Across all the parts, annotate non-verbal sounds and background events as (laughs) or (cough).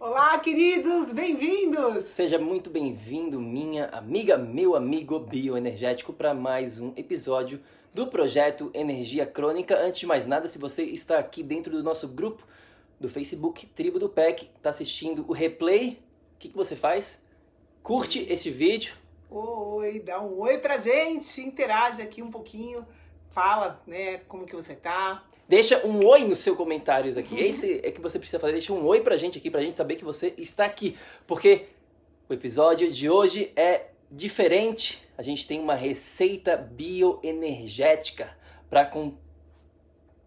Olá, queridos, bem-vindos! Seja muito bem-vindo, minha amiga, meu amigo bioenergético, para mais um episódio do projeto Energia Crônica. Antes de mais nada, se você está aqui dentro do nosso grupo do Facebook Tribo do PEC, está assistindo o replay, o que, que você faz? Curte esse vídeo. Oi, dá um oi pra gente, interage aqui um pouquinho, fala, né, como que você tá, Deixa um oi nos seus comentários aqui. Uhum. Esse é que você precisa fazer. Deixa um oi pra gente aqui, pra gente saber que você está aqui. Porque o episódio de hoje é diferente. A gente tem uma receita bioenergética para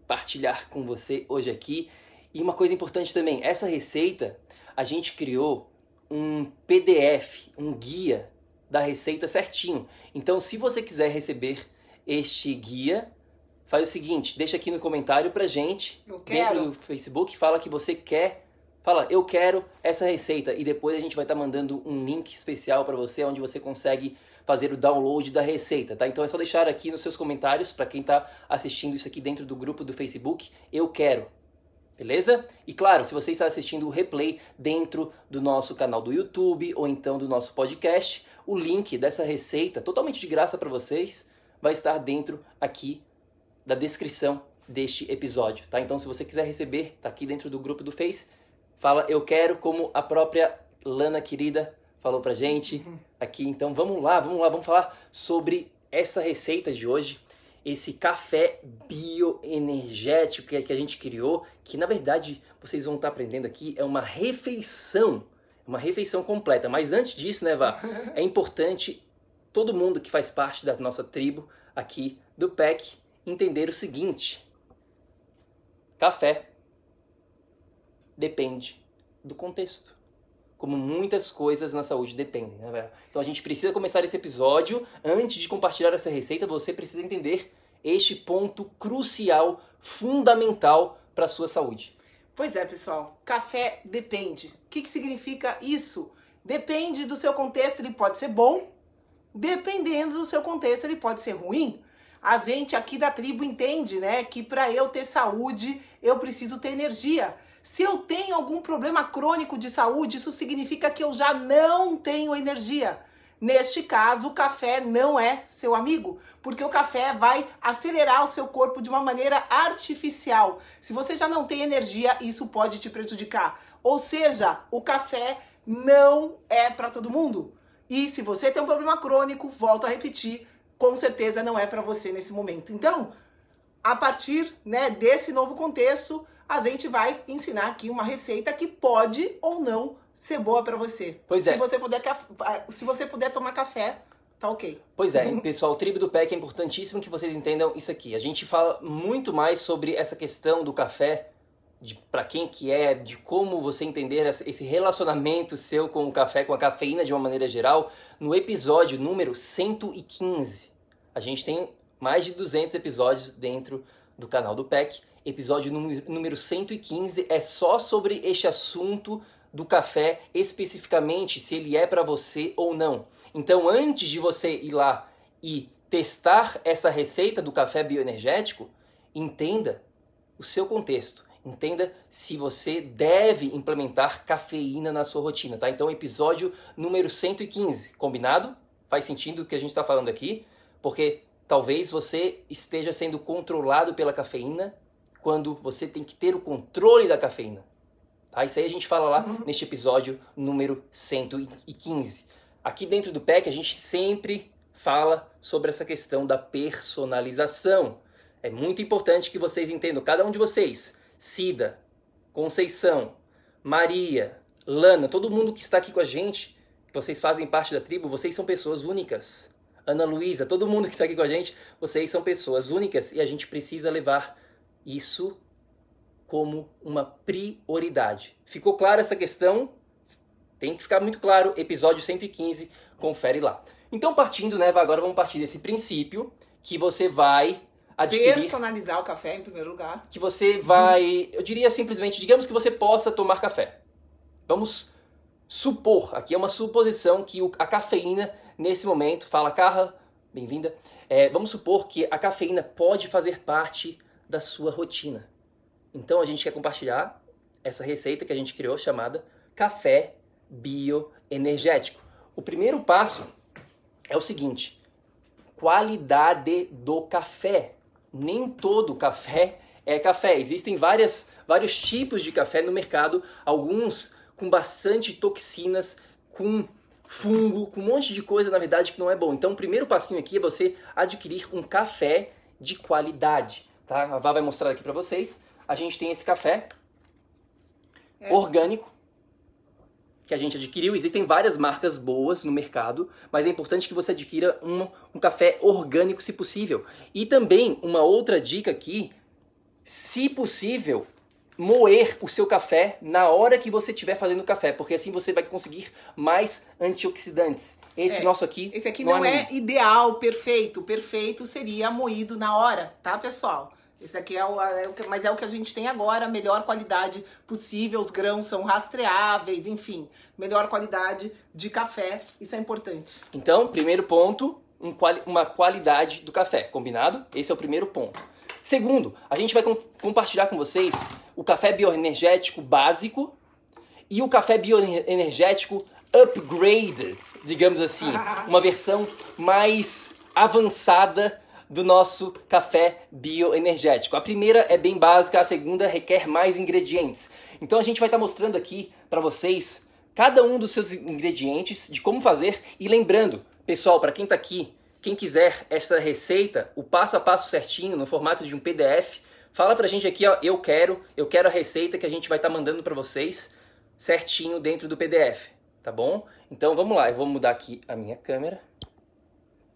compartilhar com você hoje aqui. E uma coisa importante também, essa receita a gente criou um PDF, um guia da receita certinho. Então, se você quiser receber este guia, faz o seguinte, deixa aqui no comentário pra gente, dentro do Facebook, fala que você quer, fala, eu quero essa receita e depois a gente vai estar tá mandando um link especial para você onde você consegue fazer o download da receita, tá? Então é só deixar aqui nos seus comentários para quem está assistindo isso aqui dentro do grupo do Facebook, eu quero. Beleza? E claro, se você está assistindo o replay dentro do nosso canal do YouTube ou então do nosso podcast, o link dessa receita, totalmente de graça para vocês, vai estar dentro aqui da descrição deste episódio, tá? Então, se você quiser receber, tá aqui dentro do grupo do Face, fala eu quero, como a própria Lana querida falou pra gente uhum. aqui. Então, vamos lá, vamos lá, vamos falar sobre essa receita de hoje, esse café bioenergético que a gente criou, que na verdade vocês vão estar aprendendo aqui, é uma refeição, uma refeição completa. Mas antes disso, né, Vá, (laughs) é importante todo mundo que faz parte da nossa tribo aqui do PEC entender o seguinte: café depende do contexto. Como muitas coisas na saúde dependem, né, Então a gente precisa começar esse episódio. Antes de compartilhar essa receita, você precisa entender este ponto crucial, fundamental para a sua saúde. Pois é, pessoal. Café depende. O que, que significa isso? Depende do seu contexto, ele pode ser bom. Dependendo do seu contexto, ele pode ser ruim a gente aqui da tribo entende, né, que para eu ter saúde, eu preciso ter energia. Se eu tenho algum problema crônico de saúde, isso significa que eu já não tenho energia. Neste caso, o café não é seu amigo, porque o café vai acelerar o seu corpo de uma maneira artificial. Se você já não tem energia, isso pode te prejudicar. Ou seja, o café não é para todo mundo. E se você tem um problema crônico, volto a repetir, com certeza não é para você nesse momento. Então, a partir né, desse novo contexto, a gente vai ensinar aqui uma receita que pode ou não ser boa para você. Pois se é. Você puder, se você puder tomar café, tá ok. Pois é, (laughs) pessoal, o tribo do PEC é importantíssimo que vocês entendam isso aqui. A gente fala muito mais sobre essa questão do café, para quem que é, de como você entender esse relacionamento seu com o café, com a cafeína de uma maneira geral, no episódio número 115. A gente tem mais de 200 episódios dentro do canal do PEC. Episódio número 115 é só sobre este assunto do café, especificamente se ele é para você ou não. Então, antes de você ir lá e testar essa receita do café bioenergético, entenda o seu contexto. Entenda se você deve implementar cafeína na sua rotina, tá? Então, episódio número 115, combinado? Faz sentido o que a gente está falando aqui? Porque talvez você esteja sendo controlado pela cafeína quando você tem que ter o controle da cafeína. Tá? Isso aí a gente fala lá uhum. neste episódio número 115. Aqui dentro do PEC a gente sempre fala sobre essa questão da personalização. É muito importante que vocês entendam, cada um de vocês, Cida, Conceição, Maria, Lana, todo mundo que está aqui com a gente, vocês fazem parte da tribo, vocês são pessoas únicas. Ana Luísa, todo mundo que está aqui com a gente, vocês são pessoas únicas e a gente precisa levar isso como uma prioridade. Ficou clara essa questão? Tem que ficar muito claro. Episódio 115, confere lá. Então, partindo, né, agora vamos partir desse princípio que você vai adquirir. Personalizar o café em primeiro lugar. Que você vai. Eu diria simplesmente, digamos que você possa tomar café. Vamos supor, aqui é uma suposição que a cafeína, nesse momento, fala Carla, bem-vinda. É, vamos supor que a cafeína pode fazer parte da sua rotina. Então a gente quer compartilhar essa receita que a gente criou chamada café bioenergético. O primeiro passo é o seguinte: qualidade do café nem todo café é café. Existem várias, vários tipos de café no mercado, alguns com bastante toxinas, com fungo, com um monte de coisa, na verdade, que não é bom. Então, o primeiro passinho aqui é você adquirir um café de qualidade, tá? A Vá vai mostrar aqui para vocês. A gente tem esse café é. orgânico, que a gente adquiriu. Existem várias marcas boas no mercado, mas é importante que você adquira um, um café orgânico se possível. E também uma outra dica aqui, se possível, moer o seu café na hora que você estiver fazendo café, porque assim você vai conseguir mais antioxidantes. Esse é, nosso aqui. Esse aqui não, não é, é ideal, perfeito. Perfeito seria moído na hora, tá, pessoal? Esse daqui é o, é o que, mas é o que a gente tem agora, melhor qualidade possível, os grãos são rastreáveis, enfim, melhor qualidade de café, isso é importante. Então, primeiro ponto, um, uma qualidade do café, combinado? Esse é o primeiro ponto. Segundo, a gente vai com, compartilhar com vocês o café bioenergético básico e o café bioenergético upgraded, digamos assim, (laughs) uma versão mais avançada do nosso café bioenergético. A primeira é bem básica, a segunda requer mais ingredientes. Então a gente vai estar mostrando aqui para vocês cada um dos seus ingredientes, de como fazer e lembrando, pessoal, para quem está aqui, quem quiser essa receita, o passo a passo certinho no formato de um PDF, fala pra gente aqui, ó, eu quero, eu quero a receita que a gente vai estar mandando para vocês certinho dentro do PDF, tá bom? Então vamos lá, eu vou mudar aqui a minha câmera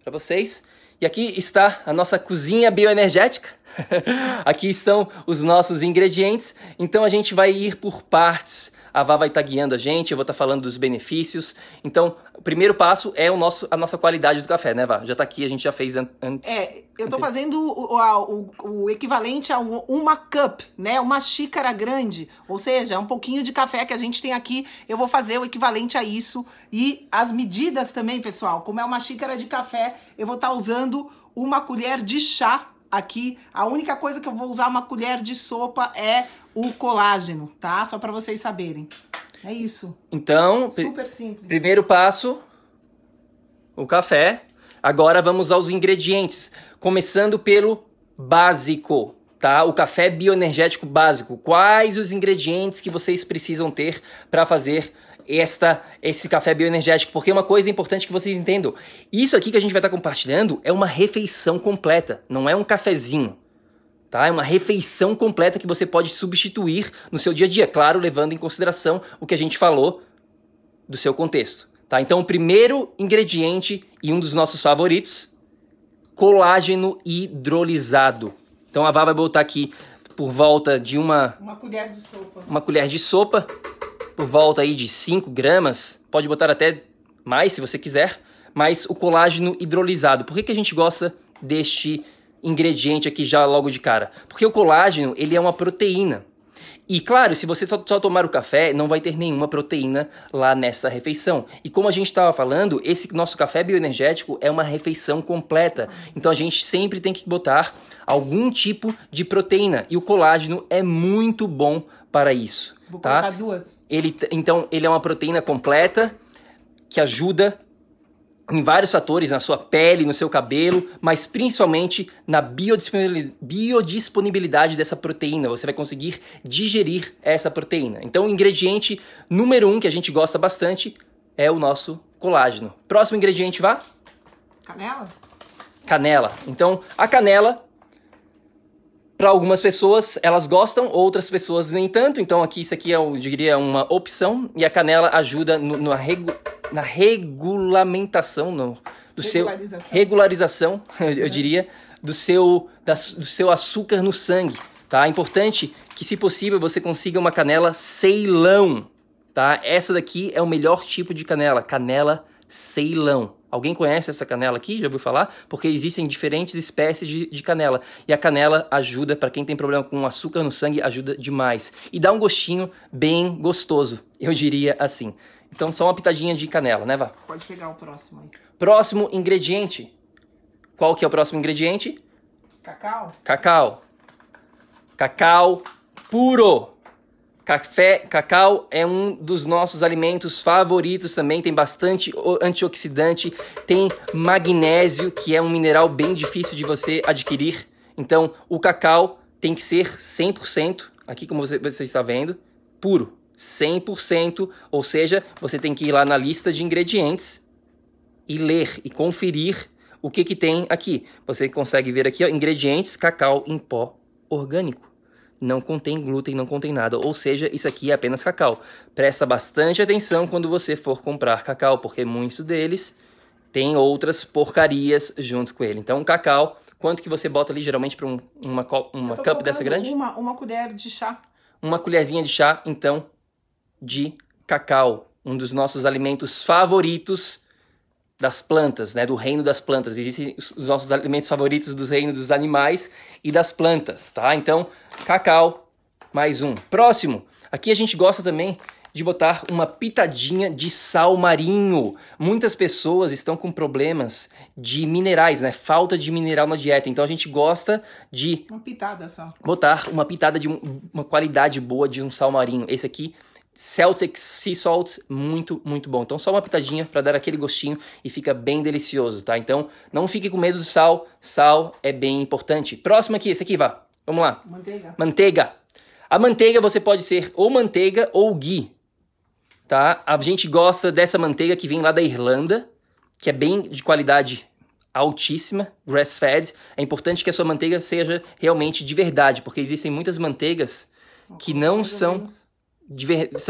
para vocês. E aqui está a nossa cozinha bioenergética. (laughs) aqui estão os nossos ingredientes. Então a gente vai ir por partes a Vá vai estar tá guiando a gente, eu vou estar tá falando dos benefícios. Então, o primeiro passo é o nosso, a nossa qualidade do café, né, Vá? Já está aqui, a gente já fez antes. É, eu estou fazendo o, o, o, equivalente a uma cup, né? Uma xícara grande. Ou seja, um pouquinho de café que a gente tem aqui, eu vou fazer o equivalente a isso. E as medidas também, pessoal. Como é uma xícara de café, eu vou estar tá usando uma colher de chá aqui. A única coisa que eu vou usar uma colher de sopa é o colágeno, tá? Só para vocês saberem. É isso. Então, super simples. Primeiro passo, o café. Agora vamos aos ingredientes, começando pelo básico, tá? O café bioenergético básico. Quais os ingredientes que vocês precisam ter para fazer esta esse café bioenergético? Porque uma coisa importante que vocês entendam, isso aqui que a gente vai estar compartilhando é uma refeição completa, não é um cafezinho. Tá? É uma refeição completa que você pode substituir no seu dia a dia, claro, levando em consideração o que a gente falou do seu contexto. Tá? Então, o primeiro ingrediente e um dos nossos favoritos, colágeno hidrolisado. Então, a Vá vai botar aqui por volta de uma... Uma colher de sopa. Uma colher de sopa, por volta aí de 5 gramas. Pode botar até mais, se você quiser. Mas o colágeno hidrolisado. Por que, que a gente gosta deste ingrediente aqui já logo de cara? Porque o colágeno, ele é uma proteína. E claro, se você só, só, tomar o café, não vai ter nenhuma proteína lá nessa refeição. E como a gente estava falando, esse nosso café bioenergético é uma refeição completa. Então a gente sempre tem que botar algum tipo de proteína. E o colágeno é muito bom para isso. Vou tá? colocar duas. Ele, então, ele é uma proteína completa que ajuda em vários fatores, na sua pele, no seu cabelo, mas principalmente na biodisponibilidade dessa proteína. Você vai conseguir digerir essa proteína. Então, o ingrediente número um que a gente gosta bastante é o nosso colágeno. Próximo ingrediente, vá? Canela? Canela. Então, a canela para algumas pessoas elas gostam, outras pessoas nem tanto. Então aqui isso aqui é, eu diria, uma opção e a canela ajuda no, no regu, na regulamentação, no, do regularização. seu regularização, (laughs) eu diria, do seu da, do seu açúcar no sangue, tá? É importante que, se possível, você consiga uma canela Ceilão, tá? Essa daqui é o melhor tipo de canela, canela Ceilão. Alguém conhece essa canela aqui? Já ouviu falar? Porque existem diferentes espécies de, de canela. E a canela ajuda, para quem tem problema com açúcar no sangue, ajuda demais. E dá um gostinho bem gostoso, eu diria assim. Então, só uma pitadinha de canela, né, Vá? Pode pegar o próximo aí. Próximo ingrediente. Qual que é o próximo ingrediente? Cacau. Cacau. Cacau puro. Café, cacau é um dos nossos alimentos favoritos também, tem bastante antioxidante, tem magnésio, que é um mineral bem difícil de você adquirir. Então, o cacau tem que ser 100%, aqui como você, você está vendo, puro. 100%, ou seja, você tem que ir lá na lista de ingredientes e ler e conferir o que, que tem aqui. Você consegue ver aqui, ó, ingredientes cacau em pó orgânico. Não contém glúten, não contém nada. Ou seja, isso aqui é apenas cacau. Presta bastante atenção quando você for comprar cacau, porque muitos deles têm outras porcarias junto com ele. Então, cacau, quanto que você bota ali geralmente para um, uma, uma cup dessa grande? Uma, uma colher de chá. Uma colherzinha de chá, então, de cacau, um dos nossos alimentos favoritos das plantas, né, do reino das plantas. Existem os nossos alimentos favoritos do reino dos animais e das plantas, tá? Então, cacau, mais um. Próximo, aqui a gente gosta também de botar uma pitadinha de sal marinho. Muitas pessoas estão com problemas de minerais, né? Falta de mineral na dieta. Então a gente gosta de uma pitada só. Botar uma pitada de um, uma qualidade boa de um sal marinho. Esse aqui Celtic Sea Salt, muito, muito bom. Então, só uma pitadinha para dar aquele gostinho e fica bem delicioso, tá? Então, não fique com medo do sal. Sal é bem importante. Próximo aqui, esse aqui, vá. Vamos lá. Manteiga. Manteiga. A manteiga você pode ser ou manteiga ou ghee, tá? A gente gosta dessa manteiga que vem lá da Irlanda, que é bem de qualidade altíssima, grass-fed. É importante que a sua manteiga seja realmente de verdade, porque existem muitas manteigas que não são de,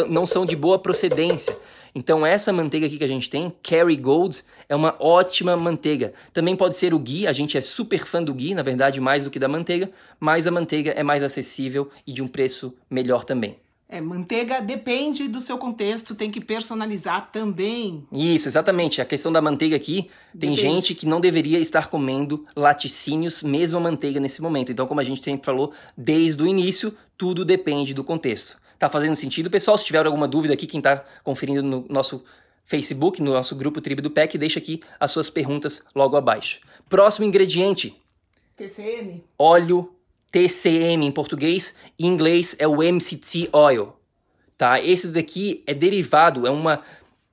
não são de boa procedência. Então essa manteiga aqui que a gente tem, Kerrygold, é uma ótima manteiga. Também pode ser o ghee, a gente é super fã do ghee, na verdade mais do que da manteiga, mas a manteiga é mais acessível e de um preço melhor também. É, manteiga depende do seu contexto, tem que personalizar também. Isso, exatamente. A questão da manteiga aqui, tem depende. gente que não deveria estar comendo laticínios, mesmo a manteiga nesse momento. Então, como a gente sempre falou desde o início, tudo depende do contexto. Tá fazendo sentido? Pessoal, se tiver alguma dúvida aqui, quem está conferindo no nosso Facebook, no nosso grupo Tribo do PEC, deixa aqui as suas perguntas logo abaixo. Próximo ingrediente. TCM. Óleo TCM em português, em inglês é o MCT oil. Tá? Esse daqui é derivado, é uma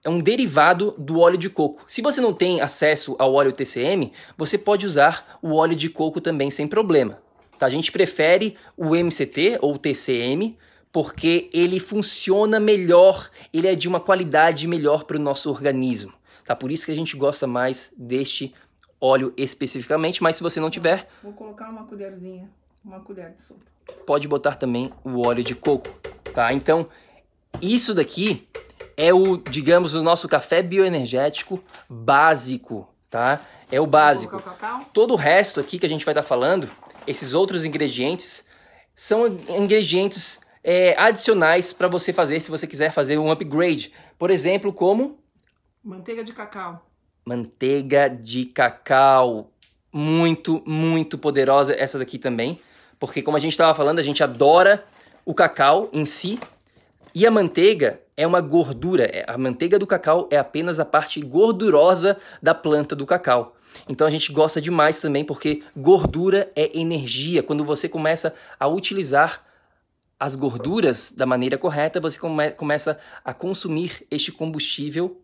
é um derivado do óleo de coco. Se você não tem acesso ao óleo TCM, você pode usar o óleo de coco também sem problema. Tá? A gente prefere o MCT ou TCM porque ele funciona melhor, ele é de uma qualidade melhor para o nosso organismo. Tá? Por isso que a gente gosta mais deste óleo especificamente, mas se você não tiver... Vou colocar uma colherzinha, uma colher de sopa. Pode botar também o óleo de coco, tá? Então, isso daqui é o, digamos, o nosso café bioenergético básico, tá? É o básico. Todo o resto aqui que a gente vai estar tá falando, esses outros ingredientes, são ingredientes é, adicionais para você fazer se você quiser fazer um upgrade. Por exemplo, como manteiga de cacau. Manteiga de cacau, muito, muito poderosa essa daqui também, porque como a gente estava falando, a gente adora o cacau em si e a manteiga é uma gordura. É, a manteiga do cacau é apenas a parte gordurosa da planta do cacau. Então a gente gosta demais também porque gordura é energia. Quando você começa a utilizar as gorduras da maneira correta, você come começa a consumir este combustível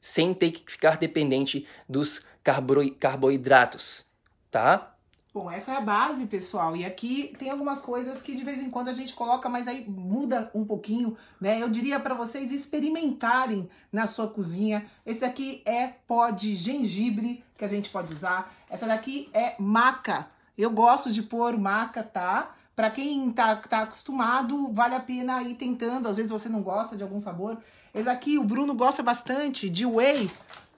sem ter que ficar dependente dos carbo carboidratos, tá? Bom, essa é a base, pessoal. E aqui tem algumas coisas que de vez em quando a gente coloca, mas aí muda um pouquinho, né? Eu diria para vocês experimentarem na sua cozinha. Esse daqui é pó de gengibre que a gente pode usar. Essa daqui é maca. Eu gosto de pôr maca, tá? Para quem tá, tá acostumado, vale a pena ir tentando. Às vezes você não gosta de algum sabor. Esse aqui, o Bruno gosta bastante de whey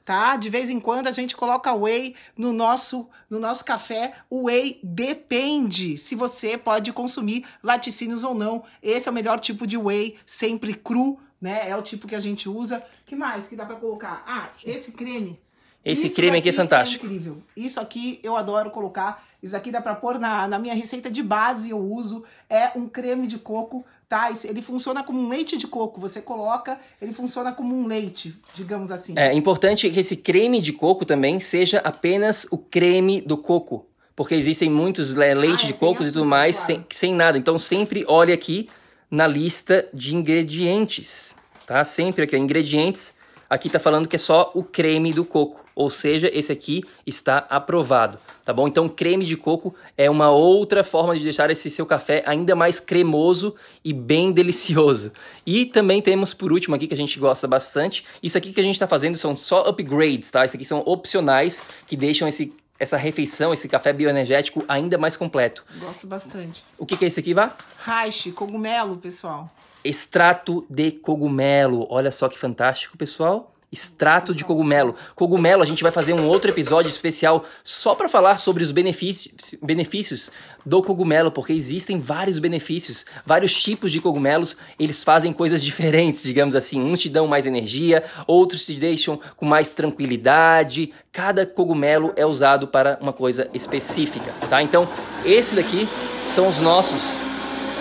tá? De vez em quando a gente coloca whey no nosso no nosso café. O whey depende se você pode consumir laticínios ou não. Esse é o melhor tipo de whey, sempre cru, né? É o tipo que a gente usa. Que mais que dá para colocar? Ah, esse creme. Esse Isso creme aqui é fantástico. É incrível. Isso aqui eu adoro colocar. Isso aqui dá para pôr na, na minha receita de base, eu uso. É um creme de coco tá? Ele funciona como um leite de coco. Você coloca, ele funciona como um leite, digamos assim. É importante que esse creme de coco também seja apenas o creme do coco. Porque existem muitos leites ah, é de coco e tudo mais claro. sem, sem nada. Então sempre olhe aqui na lista de ingredientes, tá? Sempre aqui, ingredientes aqui está falando que é só o creme do coco, ou seja, esse aqui está aprovado, tá bom? Então, creme de coco é uma outra forma de deixar esse seu café ainda mais cremoso e bem delicioso. E também temos por último aqui que a gente gosta bastante, isso aqui que a gente está fazendo são só upgrades, tá? Isso aqui são opcionais que deixam esse essa refeição, esse café bioenergético ainda mais completo. Gosto bastante. O que, que é esse aqui, Vá? Hash, cogumelo, pessoal extrato de cogumelo. Olha só que fantástico, pessoal. Extrato de cogumelo. Cogumelo, a gente vai fazer um outro episódio especial só para falar sobre os benefícios, benefícios do cogumelo, porque existem vários benefícios, vários tipos de cogumelos, eles fazem coisas diferentes, digamos assim. Uns te dão mais energia, outros te deixam com mais tranquilidade. Cada cogumelo é usado para uma coisa específica, tá? Então, esse daqui são os nossos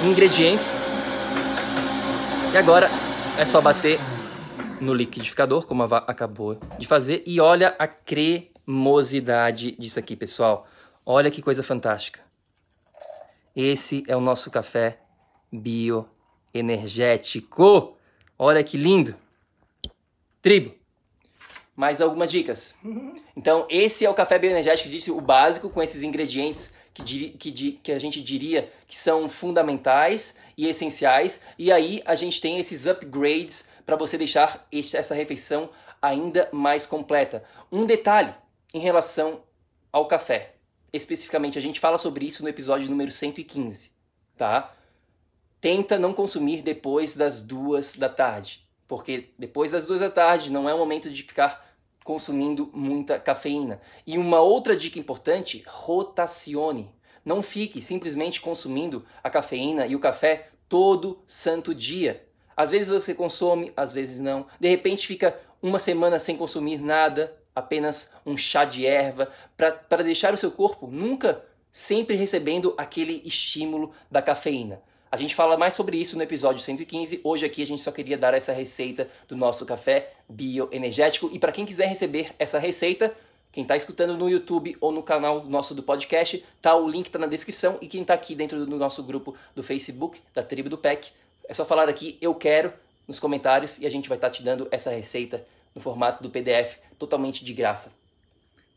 ingredientes e agora é só bater no liquidificador, como a acabou de fazer, e olha a cremosidade disso aqui, pessoal. Olha que coisa fantástica. Esse é o nosso café bioenergético. Olha que lindo. Tribo. Mais algumas dicas. Então, esse é o café bioenergético, existe o básico com esses ingredientes que, que, que a gente diria que são fundamentais e essenciais, e aí a gente tem esses upgrades para você deixar essa refeição ainda mais completa. Um detalhe em relação ao café. Especificamente, a gente fala sobre isso no episódio número 115, tá? Tenta não consumir depois das duas da tarde, porque depois das duas da tarde não é o momento de ficar consumindo muita cafeína. E uma outra dica importante, rotacione. Não fique simplesmente consumindo a cafeína e o café todo santo dia. Às vezes você consome, às vezes não. De repente fica uma semana sem consumir nada, apenas um chá de erva, para deixar o seu corpo nunca sempre recebendo aquele estímulo da cafeína. A gente fala mais sobre isso no episódio 115. Hoje aqui a gente só queria dar essa receita do nosso café bioenergético. E para quem quiser receber essa receita, quem está escutando no YouTube ou no canal nosso do podcast, tá o link está na descrição. E quem está aqui dentro do nosso grupo do Facebook, da Tribo do PEC, é só falar aqui eu quero nos comentários e a gente vai estar tá te dando essa receita no formato do PDF totalmente de graça.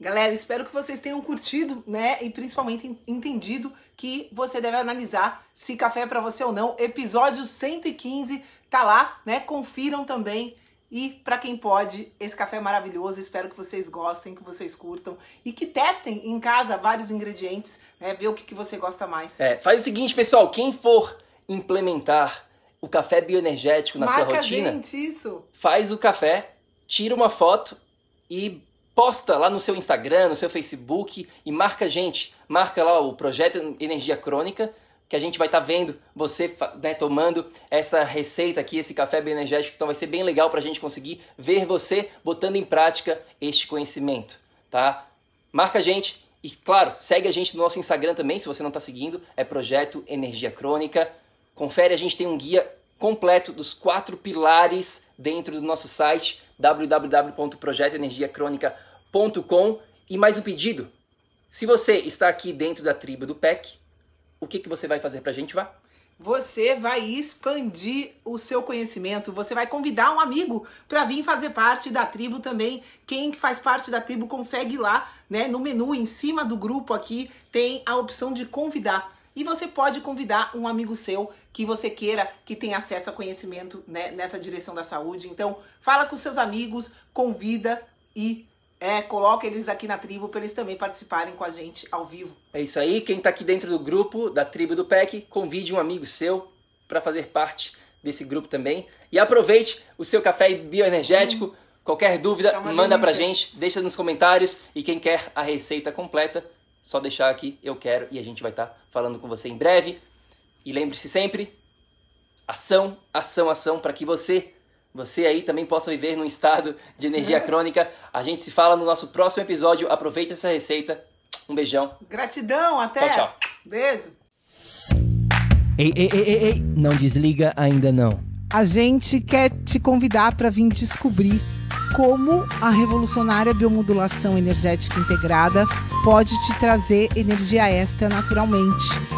Galera, espero que vocês tenham curtido, né? E principalmente entendido que você deve analisar se café é para você ou não. Episódio 115 tá lá, né? Confiram também. E para quem pode, esse café é maravilhoso. Espero que vocês gostem, que vocês curtam e que testem em casa vários ingredientes, né? Ver o que, que você gosta mais. É, faz o seguinte, pessoal, quem for implementar o café bioenergético na Marca sua rotina, gente, isso. faz o café, tira uma foto e posta lá no seu Instagram, no seu Facebook e marca a gente, marca lá o projeto Energia Crônica, que a gente vai estar tá vendo você né, tomando essa receita aqui, esse café bioenergético, então vai ser bem legal para a gente conseguir ver você botando em prática este conhecimento, tá? Marca a gente e, claro, segue a gente no nosso Instagram também, se você não está seguindo, é Projeto Energia Crônica. Confere, a gente tem um guia completo dos quatro pilares dentro do nosso site www.projetoenergiacronica.com e mais um pedido. Se você está aqui dentro da tribo do PEC, o que, que você vai fazer pra gente, Vá? Você vai expandir o seu conhecimento, você vai convidar um amigo para vir fazer parte da tribo também. Quem faz parte da tribo consegue ir lá, né, no menu em cima do grupo aqui, tem a opção de convidar. E você pode convidar um amigo seu que você queira que tenha acesso a conhecimento né, nessa direção da saúde. Então, fala com seus amigos, convida e é, coloca eles aqui na tribo para eles também participarem com a gente ao vivo. É isso aí. Quem está aqui dentro do grupo da tribo do PEC, convide um amigo seu para fazer parte desse grupo também. E aproveite o seu café bioenergético. Hum. Qualquer dúvida, tá manda delícia. pra gente, deixa nos comentários. E quem quer a receita completa, só deixar aqui, eu quero, e a gente vai estar tá falando com você em breve. E lembre-se sempre, ação, ação, ação, para que você você aí também possa viver num estado de energia crônica. A gente se fala no nosso próximo episódio. Aproveite essa receita. Um beijão. Gratidão, até. Tchau, tchau. Beijo. Ei, ei, ei, ei, ei, não desliga ainda não. A gente quer te convidar para vir descobrir como a revolucionária biomodulação energética integrada pode te trazer energia extra naturalmente